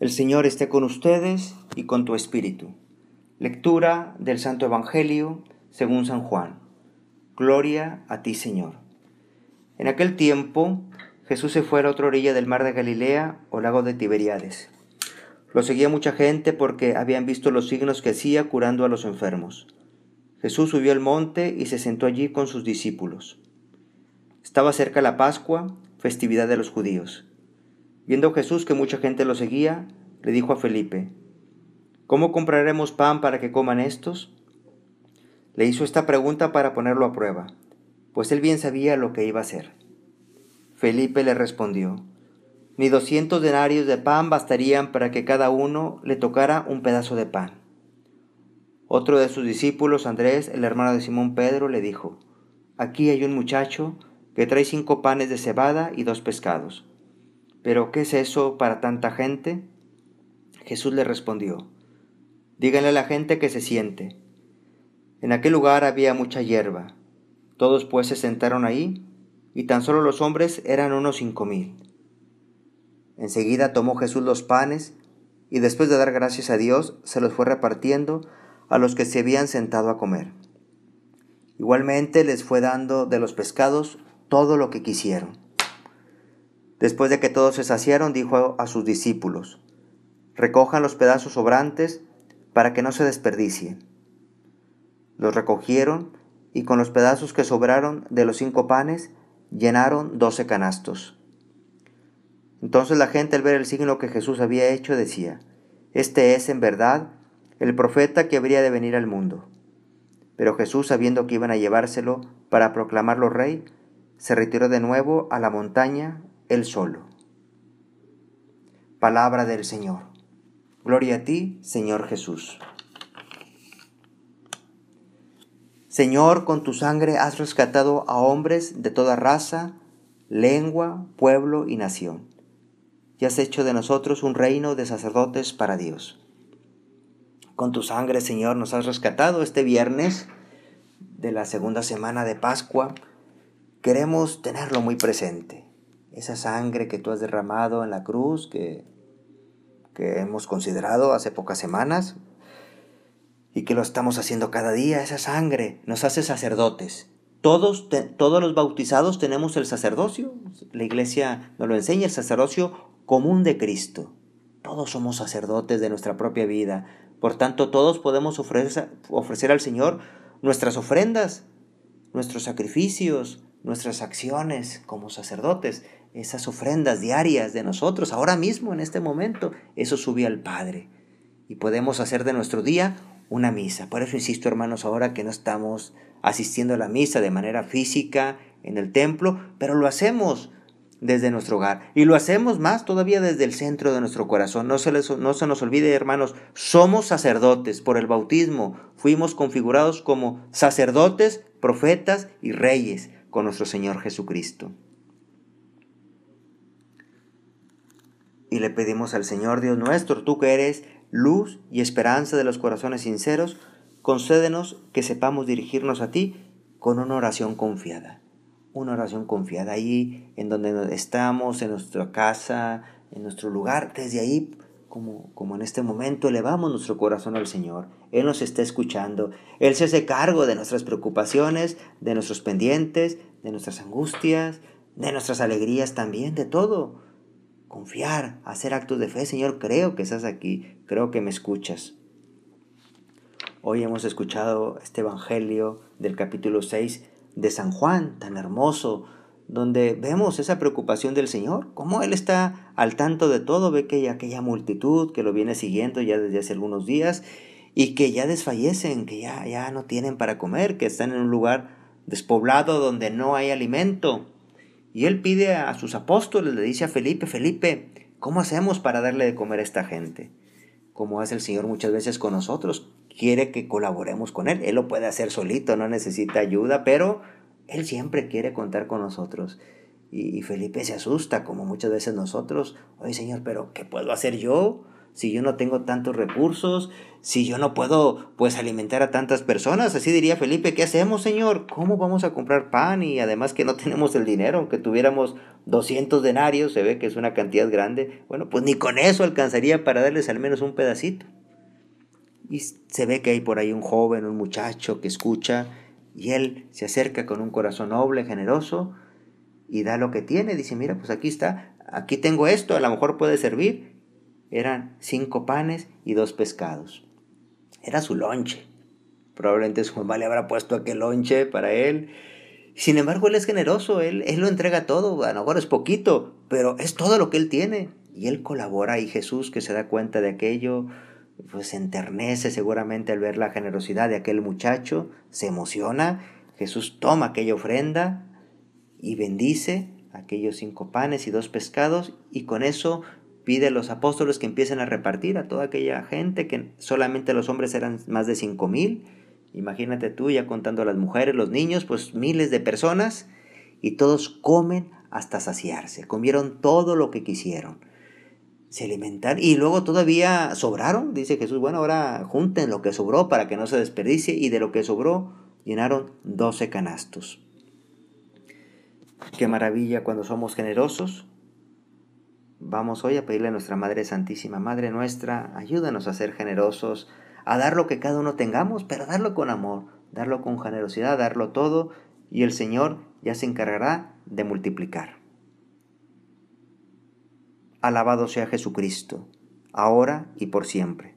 El Señor esté con ustedes y con tu espíritu. Lectura del Santo Evangelio según San Juan. Gloria a ti, Señor. En aquel tiempo Jesús se fue a la otra orilla del mar de Galilea o lago de Tiberíades. Lo seguía mucha gente porque habían visto los signos que hacía curando a los enfermos. Jesús subió al monte y se sentó allí con sus discípulos. Estaba cerca la Pascua, festividad de los judíos. Viendo Jesús que mucha gente lo seguía, le dijo a Felipe, ¿Cómo compraremos pan para que coman estos? Le hizo esta pregunta para ponerlo a prueba, pues él bien sabía lo que iba a hacer. Felipe le respondió, Ni doscientos denarios de pan bastarían para que cada uno le tocara un pedazo de pan. Otro de sus discípulos, Andrés, el hermano de Simón Pedro, le dijo, Aquí hay un muchacho que trae cinco panes de cebada y dos pescados. ¿Pero qué es eso para tanta gente? Jesús le respondió, Díganle a la gente que se siente. En aquel lugar había mucha hierba. Todos pues se sentaron ahí, y tan solo los hombres eran unos cinco mil. Enseguida tomó Jesús los panes, y después de dar gracias a Dios, se los fue repartiendo a los que se habían sentado a comer. Igualmente les fue dando de los pescados todo lo que quisieron. Después de que todos se saciaron, dijo a sus discípulos, recojan los pedazos sobrantes para que no se desperdicien. Los recogieron y con los pedazos que sobraron de los cinco panes llenaron doce canastos. Entonces la gente al ver el signo que Jesús había hecho decía, Este es en verdad el profeta que habría de venir al mundo. Pero Jesús, sabiendo que iban a llevárselo para proclamarlo rey, se retiró de nuevo a la montaña él solo. Palabra del Señor. Gloria a ti, Señor Jesús. Señor, con tu sangre has rescatado a hombres de toda raza, lengua, pueblo y nación, y has hecho de nosotros un reino de sacerdotes para Dios. Con tu sangre, Señor, nos has rescatado este viernes de la segunda semana de Pascua. Queremos tenerlo muy presente esa sangre que tú has derramado en la cruz, que, que hemos considerado hace pocas semanas, y que lo estamos haciendo cada día, esa sangre nos hace sacerdotes. Todos, todos los bautizados tenemos el sacerdocio. La iglesia nos lo enseña, el sacerdocio común de Cristo. Todos somos sacerdotes de nuestra propia vida. Por tanto, todos podemos ofrecer, ofrecer al Señor nuestras ofrendas, nuestros sacrificios, nuestras acciones como sacerdotes esas ofrendas diarias de nosotros, ahora mismo, en este momento, eso sube al Padre. Y podemos hacer de nuestro día una misa. Por eso insisto, hermanos, ahora que no estamos asistiendo a la misa de manera física en el templo, pero lo hacemos desde nuestro hogar. Y lo hacemos más todavía desde el centro de nuestro corazón. No se, no se nos olvide, hermanos, somos sacerdotes por el bautismo. Fuimos configurados como sacerdotes, profetas y reyes con nuestro Señor Jesucristo. Le pedimos al Señor Dios nuestro, tú que eres luz y esperanza de los corazones sinceros, concédenos que sepamos dirigirnos a ti con una oración confiada. Una oración confiada ahí en donde estamos, en nuestra casa, en nuestro lugar, desde ahí, como, como en este momento, elevamos nuestro corazón al Señor. Él nos está escuchando. Él se hace cargo de nuestras preocupaciones, de nuestros pendientes, de nuestras angustias, de nuestras alegrías también, de todo confiar, hacer actos de fe. Señor, creo que estás aquí, creo que me escuchas. Hoy hemos escuchado este Evangelio del capítulo 6 de San Juan, tan hermoso, donde vemos esa preocupación del Señor, cómo Él está al tanto de todo, ve que hay aquella multitud que lo viene siguiendo ya desde hace algunos días y que ya desfallecen, que ya, ya no tienen para comer, que están en un lugar despoblado donde no hay alimento. Y él pide a sus apóstoles, le dice a Felipe, Felipe, ¿cómo hacemos para darle de comer a esta gente? Como hace el Señor muchas veces con nosotros, quiere que colaboremos con Él. Él lo puede hacer solito, no necesita ayuda, pero Él siempre quiere contar con nosotros. Y, Felipe se asusta, como muchas veces nosotros, oye Señor, pero ¿qué puedo hacer yo? Si yo no tengo tantos recursos, si yo no puedo pues alimentar a tantas personas? Así diría Felipe, ¿qué hacemos, Señor? ¿Cómo vamos a comprar pan? Y además que no tenemos el dinero, aunque tuviéramos 200 denarios, se ve que es una cantidad grande. Bueno, pues ni con eso alcanzaría para darles al menos un pedacito. Y se ve que hay por ahí un joven, un muchacho que escucha y él se acerca con un corazón noble, generoso y da lo que tiene. Dice, mira, pues aquí está, aquí tengo esto, a lo mejor puede servir. Eran cinco panes y dos pescados. Era su lonche. Probablemente su mamá le habrá puesto aquel lonche para él. Sin embargo, él es generoso, él, él lo entrega todo, a lo mejor es poquito, pero es todo lo que él tiene. Y él colabora y Jesús que se da cuenta de aquello, pues enternece seguramente al ver la generosidad de aquel muchacho, se emociona, Jesús toma aquella ofrenda y bendice aquellos cinco panes y dos pescados y con eso pide a los apóstoles que empiecen a repartir a toda aquella gente, que solamente los hombres eran más de cinco mil, imagínate tú ya contando a las mujeres, los niños, pues miles de personas y todos comen hasta saciarse, comieron todo lo que quisieron se alimentaron y luego todavía sobraron. Dice Jesús, bueno, ahora junten lo que sobró para que no se desperdicie y de lo que sobró llenaron doce canastos. Qué maravilla cuando somos generosos. Vamos hoy a pedirle a nuestra Madre Santísima, Madre nuestra, ayúdanos a ser generosos, a dar lo que cada uno tengamos, pero darlo con amor, darlo con generosidad, darlo todo, y el Señor ya se encargará de multiplicar. Alabado sea Jesucristo, ahora y por siempre.